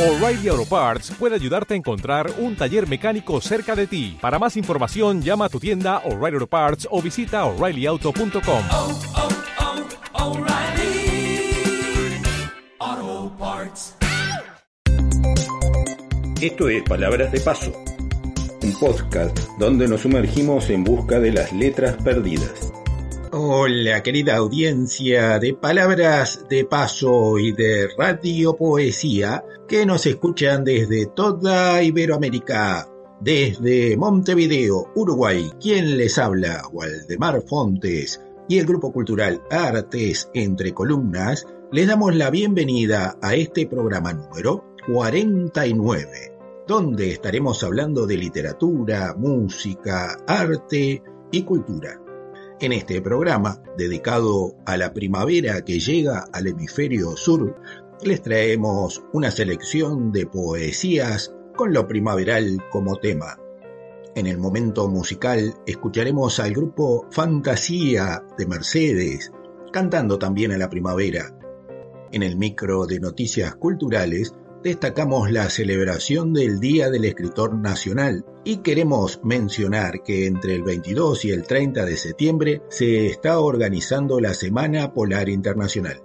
O'Reilly Auto Parts puede ayudarte a encontrar un taller mecánico cerca de ti. Para más información, llama a tu tienda O'Reilly Auto Parts o visita oreillyauto.com. oh, oh, Parts. Esto es Palabras de Paso, un podcast donde nos sumergimos en busca de las letras perdidas. Hola querida audiencia de Palabras de Paso y de Radio Poesía que nos escuchan desde toda Iberoamérica. Desde Montevideo, Uruguay, quien les habla, Waldemar Fontes, y el Grupo Cultural Artes Entre Columnas, les damos la bienvenida a este programa número 49, donde estaremos hablando de literatura, música, arte y cultura. En este programa, dedicado a la primavera que llega al hemisferio sur, les traemos una selección de poesías con lo primaveral como tema. En el momento musical escucharemos al grupo Fantasía de Mercedes, cantando también a la primavera. En el micro de noticias culturales destacamos la celebración del Día del Escritor Nacional y queremos mencionar que entre el 22 y el 30 de septiembre se está organizando la Semana Polar Internacional.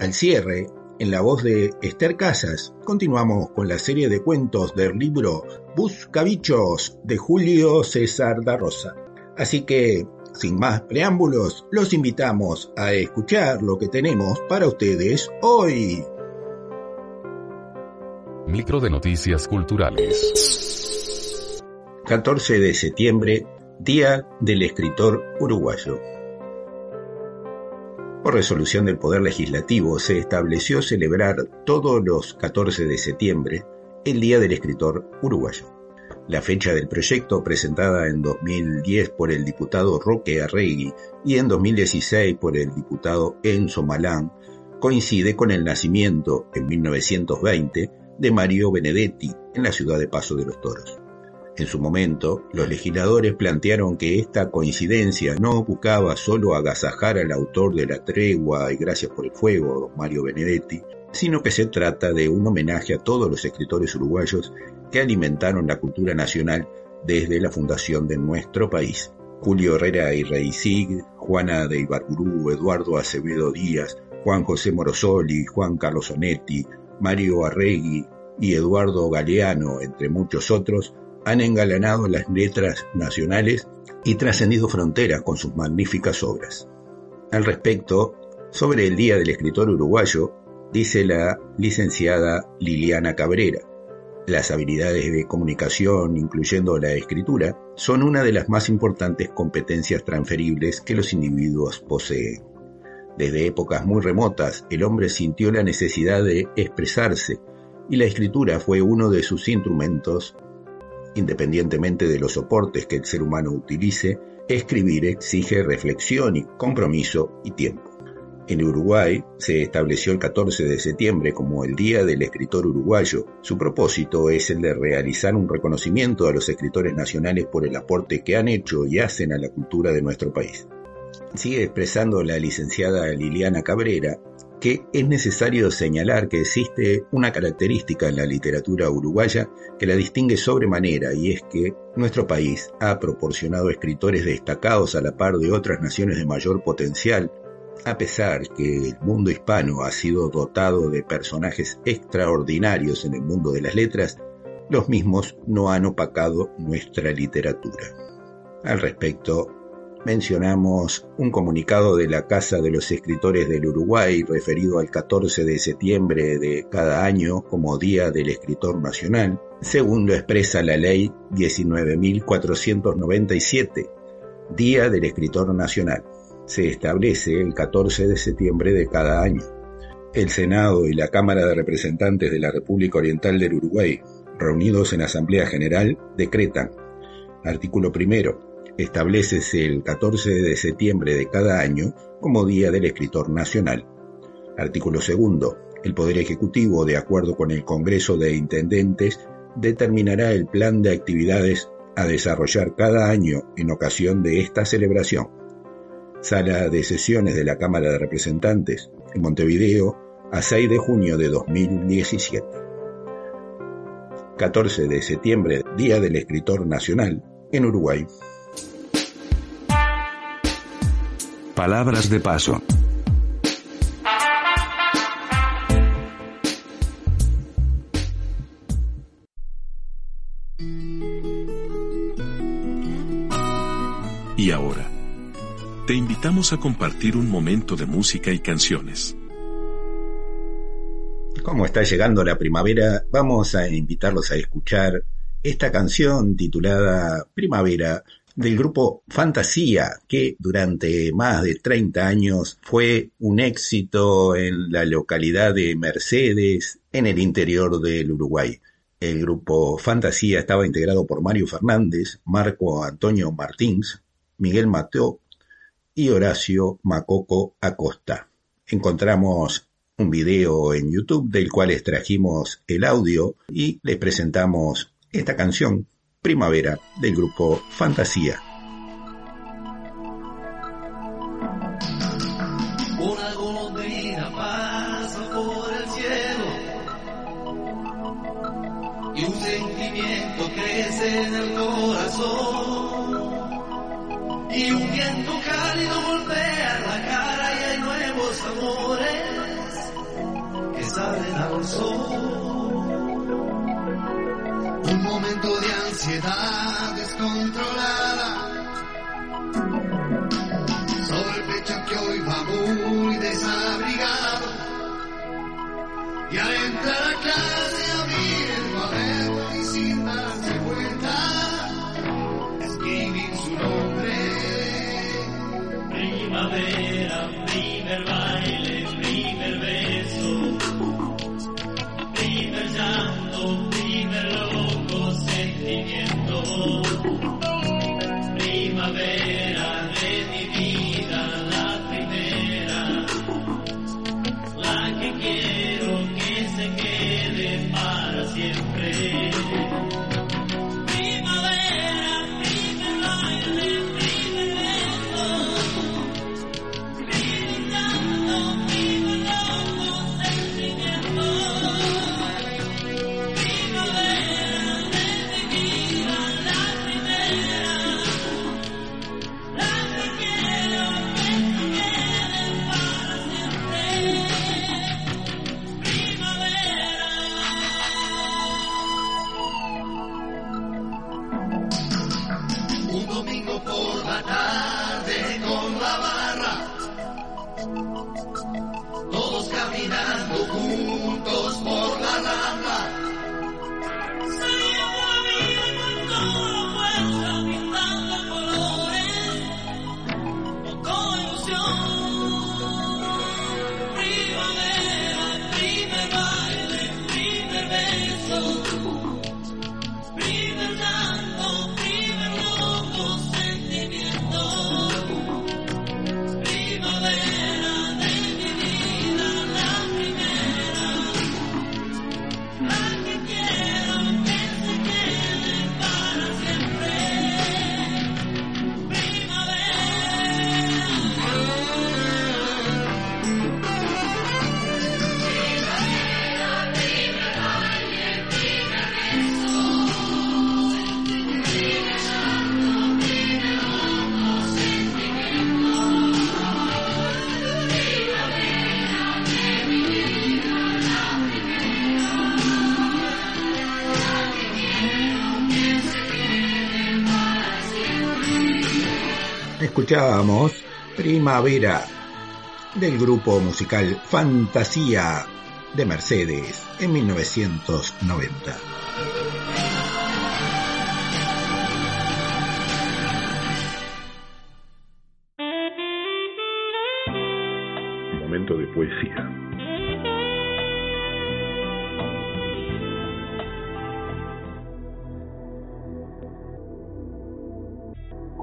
Al cierre, en la voz de Esther Casas, continuamos con la serie de cuentos del libro Buscabichos de Julio César da Rosa. Así que, sin más preámbulos, los invitamos a escuchar lo que tenemos para ustedes hoy. Micro de noticias culturales. 14 de septiembre, Día del Escritor Uruguayo. Por resolución del Poder Legislativo se estableció celebrar todos los 14 de septiembre el Día del Escritor Uruguayo. La fecha del proyecto, presentada en 2010 por el diputado Roque Arregui y en 2016 por el diputado Enzo Malán, coincide con el nacimiento, en 1920, de Mario Benedetti en la ciudad de Paso de los Toros. En su momento, los legisladores plantearon que esta coincidencia no buscaba solo agasajar al autor de La Tregua y Gracias por el Fuego, Mario Benedetti, sino que se trata de un homenaje a todos los escritores uruguayos que alimentaron la cultura nacional desde la fundación de nuestro país. Julio Herrera y Reisig, Juana de Ibarburú, Eduardo Acevedo Díaz, Juan José Morosoli, Juan Carlos Onetti, Mario Arregui y Eduardo Galeano, entre muchos otros, han engalanado las letras nacionales y trascendido fronteras con sus magníficas obras. Al respecto, sobre el Día del Escritor Uruguayo, dice la licenciada Liliana Cabrera, las habilidades de comunicación, incluyendo la escritura, son una de las más importantes competencias transferibles que los individuos poseen. Desde épocas muy remotas, el hombre sintió la necesidad de expresarse y la escritura fue uno de sus instrumentos. Independientemente de los soportes que el ser humano utilice, escribir exige reflexión y compromiso y tiempo. En Uruguay se estableció el 14 de septiembre como el Día del Escritor Uruguayo. Su propósito es el de realizar un reconocimiento a los escritores nacionales por el aporte que han hecho y hacen a la cultura de nuestro país. Sigue expresando la licenciada Liliana Cabrera que es necesario señalar que existe una característica en la literatura uruguaya que la distingue sobremanera y es que nuestro país ha proporcionado escritores destacados a la par de otras naciones de mayor potencial, a pesar que el mundo hispano ha sido dotado de personajes extraordinarios en el mundo de las letras, los mismos no han opacado nuestra literatura. Al respecto, mencionamos un comunicado de la Casa de los Escritores del Uruguay referido al 14 de septiembre de cada año como Día del Escritor Nacional, según lo expresa la Ley 19.497, Día del Escritor Nacional. Se establece el 14 de septiembre de cada año. El Senado y la Cámara de Representantes de la República Oriental del Uruguay, reunidos en Asamblea General, decretan, artículo primero, establecese el 14 de septiembre de cada año como Día del Escritor Nacional. Artículo segundo. El Poder Ejecutivo, de acuerdo con el Congreso de Intendentes, determinará el plan de actividades a desarrollar cada año en ocasión de esta celebración. Sala de sesiones de la Cámara de Representantes, en Montevideo, a 6 de junio de 2017. 14 de septiembre, Día del Escritor Nacional, en Uruguay. Palabras de paso. Y ahora, te invitamos a compartir un momento de música y canciones. Como está llegando la primavera, vamos a invitarlos a escuchar esta canción titulada Primavera del grupo Fantasía, que durante más de 30 años fue un éxito en la localidad de Mercedes, en el interior del Uruguay. El grupo Fantasía estaba integrado por Mario Fernández, Marco Antonio Martins, Miguel Mateo y Horacio Macoco Acosta. Encontramos un video en YouTube del cual extrajimos el audio y les presentamos esta canción, Primavera, del grupo Fantasía. Una golondrina pasa por el cielo y un sentimiento crece en el por la tarde con la barra todos caminando juntos por la rambla Escuchábamos Primavera del grupo musical Fantasía de Mercedes en 1990.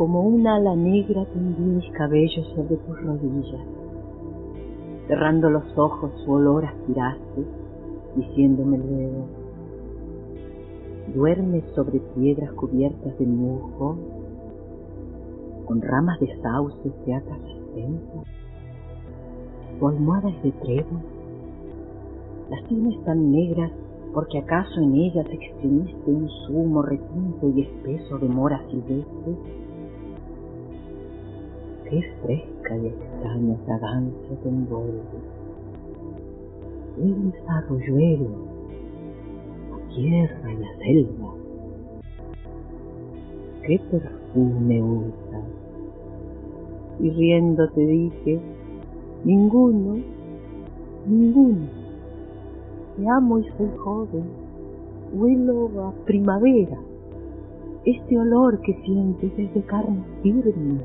Como un ala negra tendí mis cabellos sobre tus rodillas. Cerrando los ojos, su olor aspiraste, diciéndome luego, duermes sobre piedras cubiertas de musgo, con ramas de sauce te atas extensas, tu almohada es de trébol, las tienes tan negras porque acaso en ella se extiniste un zumo retinto y espeso de mora silvestre. Qué fresca y extraña fragancia te envuelve. Hueles a arroyuelo, a tierra y a selva. Qué perfume usas. Y riendo te dije, ninguno, ninguno. Te amo y soy joven. Huelo a primavera. Este olor que sientes es de carne firme,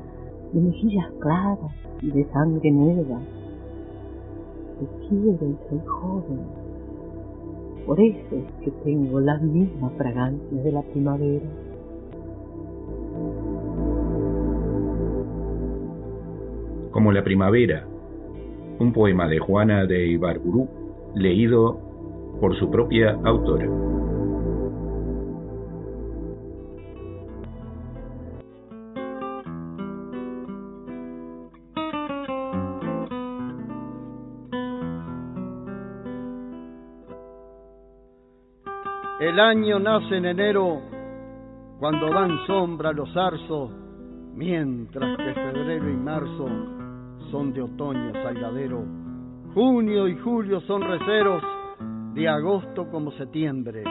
de mejillas claras y de sangre nueva. Te quiero y soy joven. Por eso es que tengo las mismas fragancias de la primavera. Como la primavera, un poema de Juana de Ibarburu leído por su propia autora. El año nace en enero cuando dan sombra los zarzos, mientras que febrero y marzo son de otoño salgadero. Junio y julio son receros de agosto como septiembre,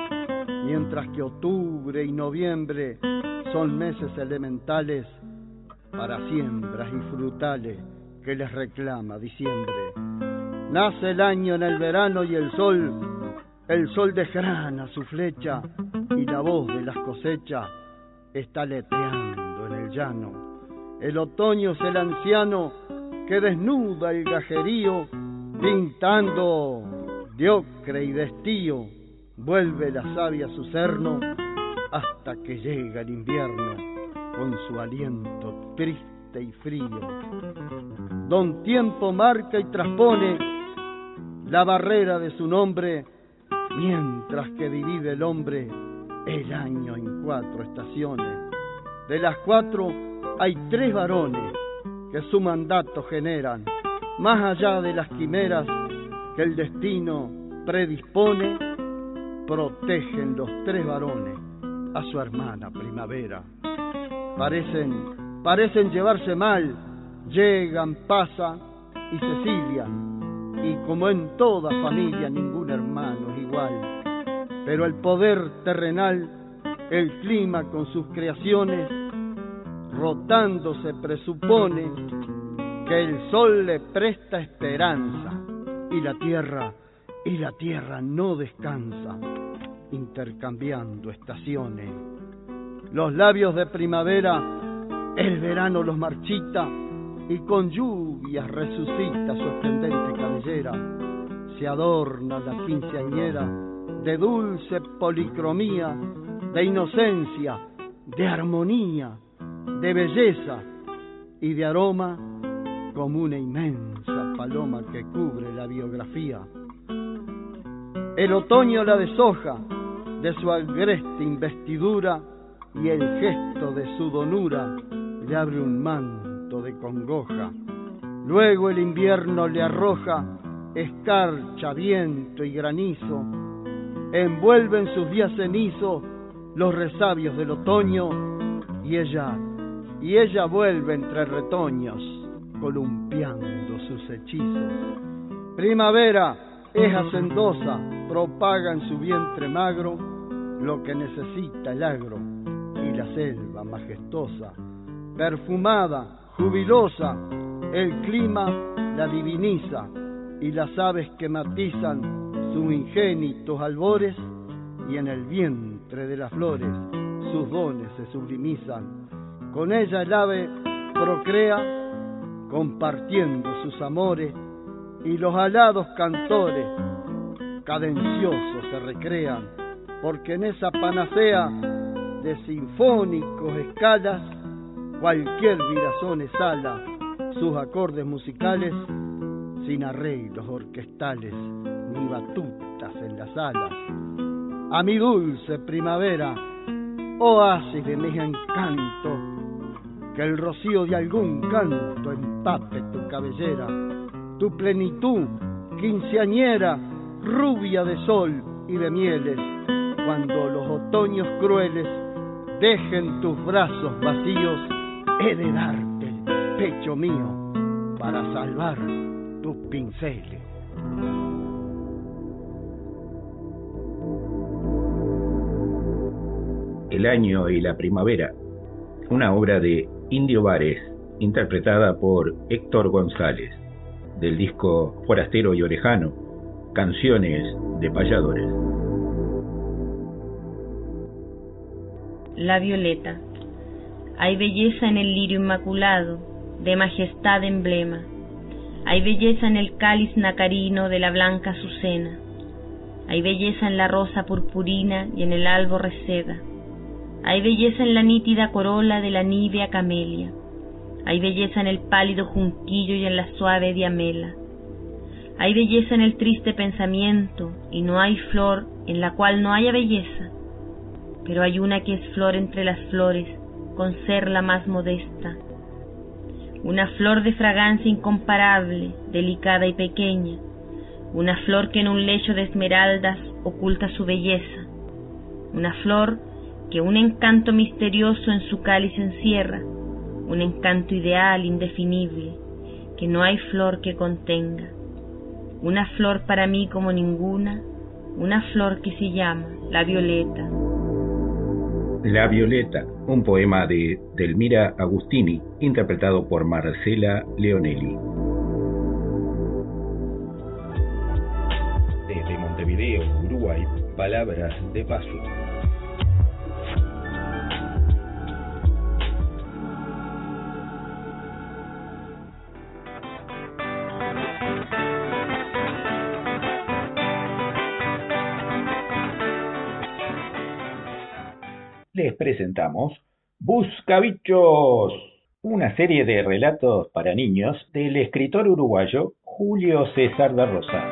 mientras que octubre y noviembre son meses elementales para siembras y frutales que les reclama diciembre. Nace el año en el verano y el sol, el sol desgrana su flecha y la voz de las cosechas está leteando en el llano. El otoño es el anciano que desnuda el gajerío pintando de ocre y de estío, vuelve la savia a su cerno hasta que llega el invierno con su aliento triste y frío. Don Tiempo marca y transpone la barrera de su nombre, mientras que divide el hombre el año en cuatro estaciones. De las cuatro hay tres varones que su mandato generan, más allá de las quimeras que el destino predispone, protegen los tres varones a su hermana primavera. Parecen, parecen llevarse mal, llegan, pasan y se silian, y como en toda familia ningún hermano Pero el poder terrenal, el clima con sus creaciones, rotándose presupone que el sol le presta esperanza y la tierra y la tierra no descansa intercambiando estaciones. Los labios de primavera el verano los marchita y con lluvias resucita su esplendente cabellera. Se adorna la quinceañera de dulce policromía, de inocencia, de armonía, de belleza y de aroma como una inmensa paloma que cubre la biografía. El otoño la deshoja de su agreste investidura y el gesto de su donura le abre un manto de congoja. Luego el invierno le arroja escarcha, viento y granizo, envuelven sus días cenizo los resabios del otoño y ella, y ella vuelve entre retoños columpiando sus hechizos. Primavera es hacendosa, propaga en su vientre magro lo que necesita el agro y la selva majestuosa. Perfumada, jubilosa, el clima la diviniza y las aves que matizan sus ingénitos albores y en el vientre de las flores sus dones se sublimizan. Con ella el ave procrea compartiendo sus amores y los alados cantores cadenciosos se recrean, porque en esa panacea de sinfónicos escalas cualquier virazón exhala sus acordes musicales sin arreglos orquestales ni batutas en las alas. A mi dulce primavera, oasis de mis encantos, que el rocío de algún canto empape tu cabellera, tu plenitud quinceañera, rubia de sol, y de mieles, cuando los otoños crueles dejen tus brazos vacíos, he de darte el pecho mío para salvar pinceles. El año y la primavera, una obra de Indio Vares, interpretada por Héctor González, del disco Forastero y Orejano, Canciones de Payadores. La violeta. Hay belleza en el lirio inmaculado, de majestad emblema. Hay belleza en el cáliz nacarino de la blanca azucena. Hay belleza en la rosa purpurina y en el albo reseda. Hay belleza en la nítida corola de la nívea camelia. Hay belleza en el pálido junquillo y en la suave diamela. Hay belleza en el triste pensamiento y no hay flor en la cual no haya belleza. Pero hay una que es flor entre las flores, con ser la más modesta. Una flor de fragancia incomparable, delicada y pequeña. Una flor que en un lecho de esmeraldas oculta su belleza. Una flor que un encanto misterioso en su cáliz encierra, un encanto ideal, indefinible, que no hay flor que contenga. Una flor para mí como ninguna, una flor que se llama la violeta. La Violeta, un poema de Delmira Agustini, interpretado por Marcela Leonelli. Desde Montevideo, Uruguay, palabras de paso. Presentamos Buscabichos, una serie de relatos para niños del escritor uruguayo Julio César da Rosa.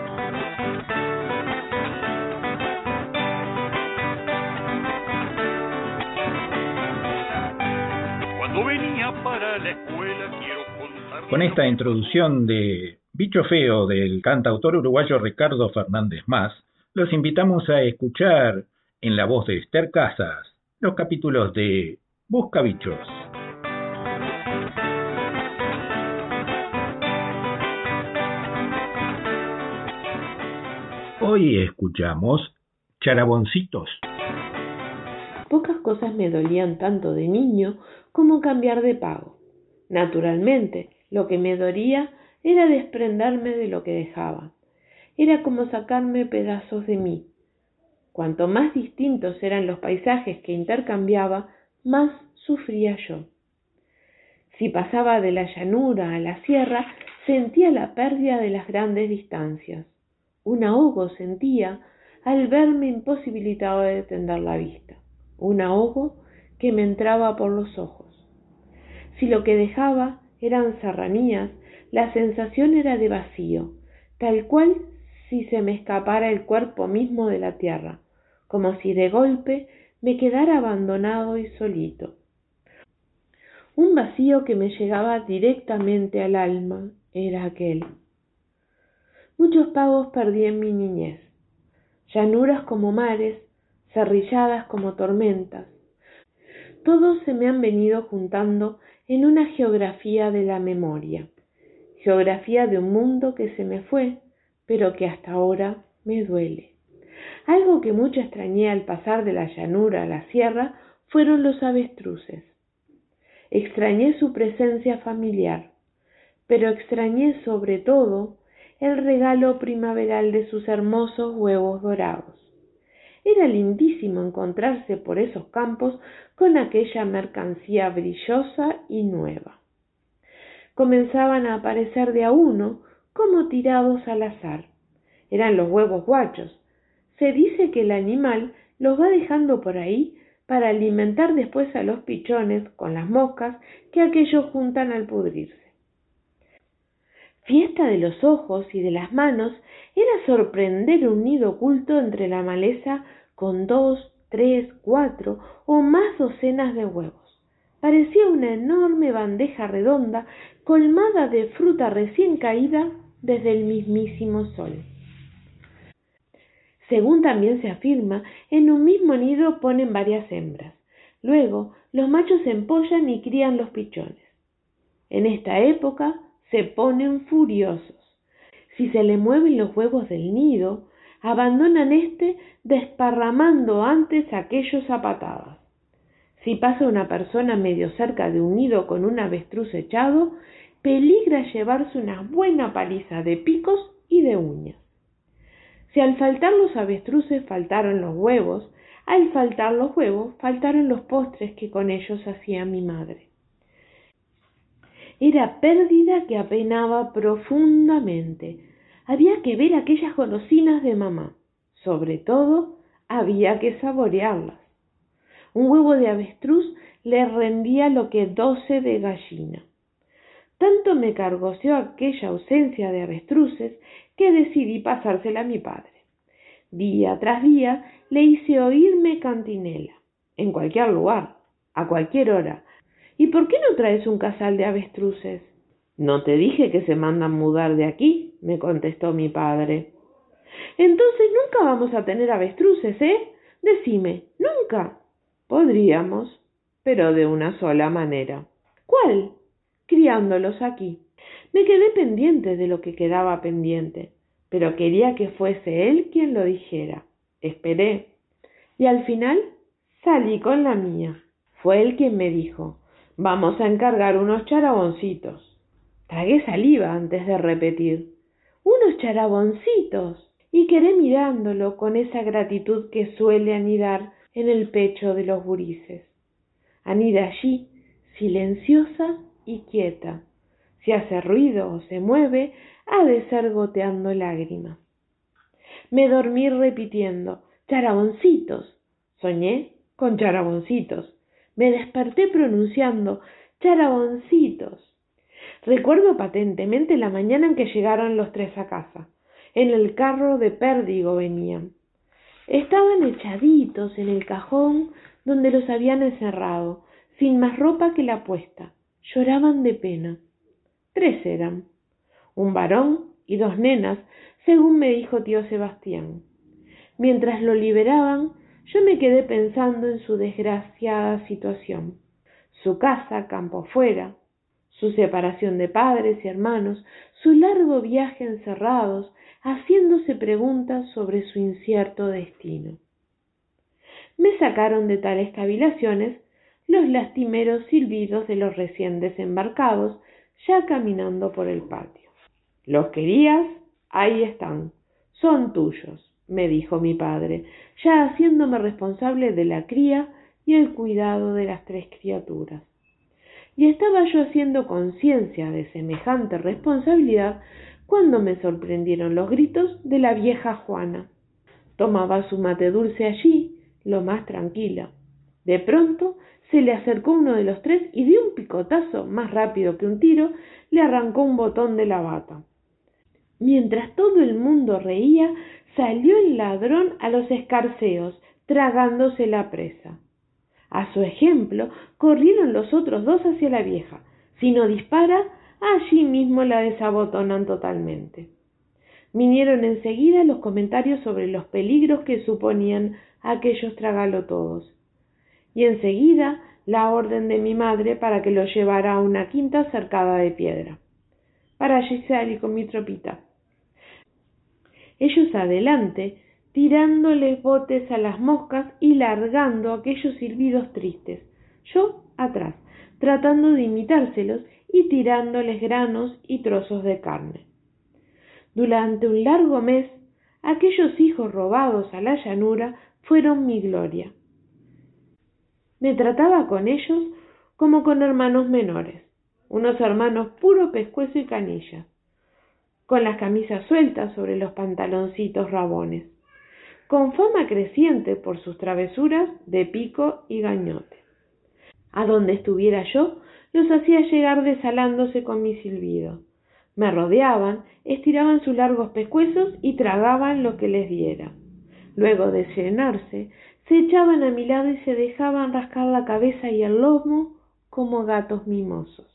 Con esta introducción de Bicho Feo del cantautor uruguayo Ricardo Fernández Más, los invitamos a escuchar en la voz de Esther Casas los capítulos de Buscabichos. Hoy escuchamos Charaboncitos. Pocas cosas me dolían tanto de niño como cambiar de pago. Naturalmente, lo que me dolía era desprenderme de lo que dejaba. Era como sacarme pedazos de mí. Cuanto más distintos eran los paisajes que intercambiaba, más sufría yo. Si pasaba de la llanura a la sierra, sentía la pérdida de las grandes distancias. Un ahogo sentía al verme imposibilitado de tender la vista. Un ahogo que me entraba por los ojos. Si lo que dejaba eran serranías, la sensación era de vacío, tal cual si se me escapara el cuerpo mismo de la tierra, como si de golpe me quedara abandonado y solito. Un vacío que me llegaba directamente al alma era aquel. Muchos pagos perdí en mi niñez, llanuras como mares, cerrilladas como tormentas. Todos se me han venido juntando en una geografía de la memoria, geografía de un mundo que se me fue, pero que hasta ahora me duele. Algo que mucho extrañé al pasar de la llanura a la sierra fueron los avestruces. Extrañé su presencia familiar, pero extrañé sobre todo el regalo primaveral de sus hermosos huevos dorados. Era lindísimo encontrarse por esos campos con aquella mercancía brillosa y nueva. Comenzaban a aparecer de a uno como tirados al azar. Eran los huevos guachos. Se dice que el animal los va dejando por ahí para alimentar después a los pichones con las moscas que aquellos juntan al pudrirse. Fiesta de los ojos y de las manos era sorprender un nido oculto entre la maleza con dos, tres, cuatro o más docenas de huevos. Parecía una enorme bandeja redonda colmada de fruta recién caída desde el mismísimo sol. Según también se afirma, en un mismo nido ponen varias hembras. Luego, los machos se empollan y crían los pichones. En esta época se ponen furiosos. Si se le mueven los huevos del nido, abandonan éste desparramando antes aquellos a patadas. Si pasa una persona medio cerca de un nido con un avestruz echado, peligra llevarse una buena paliza de picos y de uñas. Si al faltar los avestruces faltaron los huevos, al faltar los huevos faltaron los postres que con ellos hacía mi madre. Era pérdida que apenaba profundamente. Había que ver aquellas golosinas de mamá. Sobre todo, había que saborearlas. Un huevo de avestruz le rendía lo que doce de gallina. Tanto me cargoció aquella ausencia de avestruces que decidí pasársela a mi padre. Día tras día le hice oírme cantinela, en cualquier lugar, a cualquier hora. ¿Y por qué no traes un casal de avestruces? No te dije que se mandan mudar de aquí, me contestó mi padre. Entonces nunca vamos a tener avestruces, ¿eh? Decime, nunca. Podríamos, pero de una sola manera. ¿Cuál? Criándolos aquí. Me quedé pendiente de lo que quedaba pendiente, pero quería que fuese él quien lo dijera. Esperé. Y al final salí con la mía. Fue él quien me dijo, vamos a encargar unos charaboncitos. Tragué saliva antes de repetir. Unos charaboncitos. Y quedé mirándolo con esa gratitud que suele anidar en el pecho de los gurises. Anida allí, silenciosa y quieta. Si hace ruido o se mueve, ha de ser goteando lágrimas. Me dormí repitiendo charaboncitos. Soñé con charaboncitos. Me desperté pronunciando charaboncitos. Recuerdo patentemente la mañana en que llegaron los tres a casa. En el carro de pérdigo venían. Estaban echaditos en el cajón donde los habían encerrado, sin más ropa que la puesta. Lloraban de pena. Tres eran. Un varón y dos nenas, según me dijo tío Sebastián. Mientras lo liberaban, yo me quedé pensando en su desgraciada situación. Su casa, campo fuera, su separación de padres y hermanos, su largo viaje encerrados, haciéndose preguntas sobre su incierto destino. Me sacaron de tales cavilaciones los lastimeros silbidos de los recién desembarcados ya caminando por el patio. ¿Los querías? Ahí están. Son tuyos, me dijo mi padre, ya haciéndome responsable de la cría y el cuidado de las tres criaturas. Y estaba yo haciendo conciencia de semejante responsabilidad cuando me sorprendieron los gritos de la vieja Juana. Tomaba su mate dulce allí, lo más tranquila. De pronto se le acercó uno de los tres y de un picotazo más rápido que un tiro le arrancó un botón de la bata. Mientras todo el mundo reía, salió el ladrón a los escarceos, tragándose la presa. A su ejemplo, corrieron los otros dos hacia la vieja. Si no dispara, allí mismo la desabotonan totalmente. Vinieron enseguida los comentarios sobre los peligros que suponían aquellos tragalotodos. Y enseguida la orden de mi madre para que lo llevara a una quinta cercada de piedra. Para allí salí con mi tropita. Ellos adelante, tirándoles botes a las moscas y largando aquellos silbidos tristes. Yo atrás, tratando de imitárselos y tirándoles granos y trozos de carne. Durante un largo mes, aquellos hijos robados a la llanura fueron mi gloria. Me trataba con ellos como con hermanos menores, unos hermanos puro pescuezo y canilla, con las camisas sueltas sobre los pantaloncitos rabones, con fama creciente por sus travesuras de pico y gañote. A donde estuviera yo, los hacía llegar desalándose con mi silbido. Me rodeaban, estiraban sus largos pescuezos y tragaban lo que les diera. Luego de llenarse, se echaban a mi lado y se dejaban rascar la cabeza y el lomo como gatos mimosos.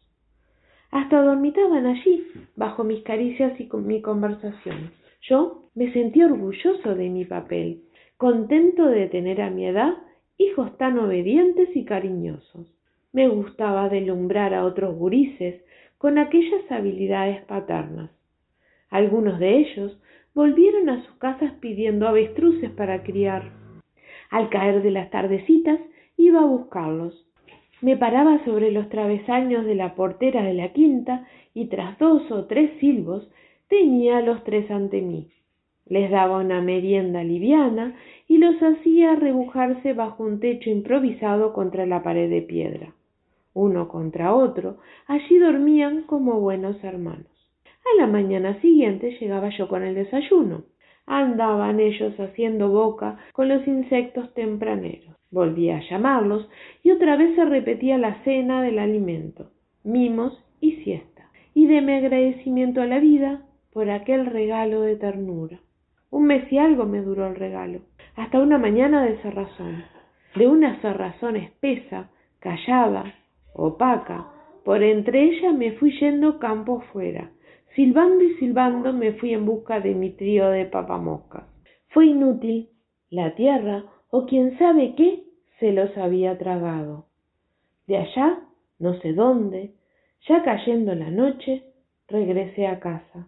Hasta dormitaban allí, bajo mis caricias y con mi conversación. Yo me sentí orgulloso de mi papel, contento de tener a mi edad hijos tan obedientes y cariñosos. Me gustaba deslumbrar a otros gurises con aquellas habilidades paternas. Algunos de ellos volvieron a sus casas pidiendo avestruces para criar. Al caer de las tardecitas iba a buscarlos. Me paraba sobre los travesaños de la portera de la quinta y tras dos o tres silbos tenía a los tres ante mí. Les daba una merienda liviana y los hacía rebujarse bajo un techo improvisado contra la pared de piedra. Uno contra otro, allí dormían como buenos hermanos. A la mañana siguiente llegaba yo con el desayuno. Andaban ellos haciendo boca con los insectos tempraneros. Volvía a llamarlos y otra vez se repetía la cena del alimento, mimos y siesta. Y de mi agradecimiento a la vida por aquel regalo de ternura. Un mes y algo me duró el regalo, hasta una mañana de cerrazón, de una cerrazón espesa, callada, opaca, por entre ella me fui yendo campo fuera, silbando y silbando me fui en busca de mi trío de papamoscas. Fue inútil, la tierra, o quién sabe qué, se los había tragado. De allá, no sé dónde, ya cayendo la noche, regresé a casa.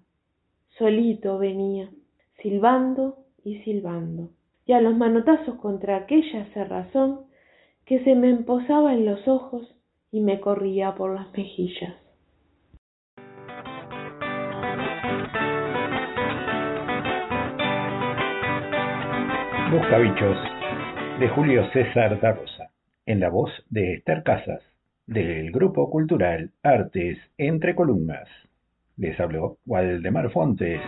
Solito venía, silbando y silbando, y a los manotazos contra aquella cerrazón que se me emposaba en los ojos y me corría por las mejillas. Buscabichos de Julio César da Rosa, en la voz de Esther Casas, del Grupo Cultural Artes Entre Columnas. Les habló Waldemar Fontes.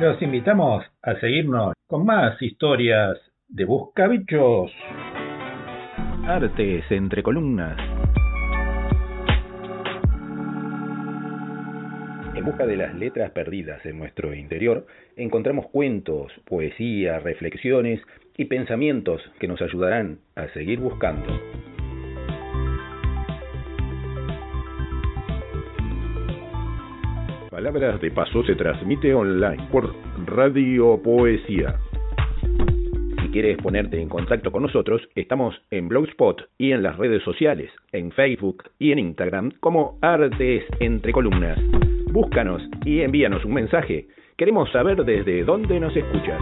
Los invitamos a seguirnos con más historias de Buscabichos. Artes Entre Columnas. En busca de las letras perdidas en nuestro interior, encontramos cuentos, poesía, reflexiones y pensamientos que nos ayudarán a seguir buscando. Palabras de Paso se transmite online por Radio Poesía. Si quieres ponerte en contacto con nosotros, estamos en Blogspot y en las redes sociales, en Facebook y en Instagram como Artes Entre Columnas. Búscanos y envíanos un mensaje. Queremos saber desde dónde nos escuchas.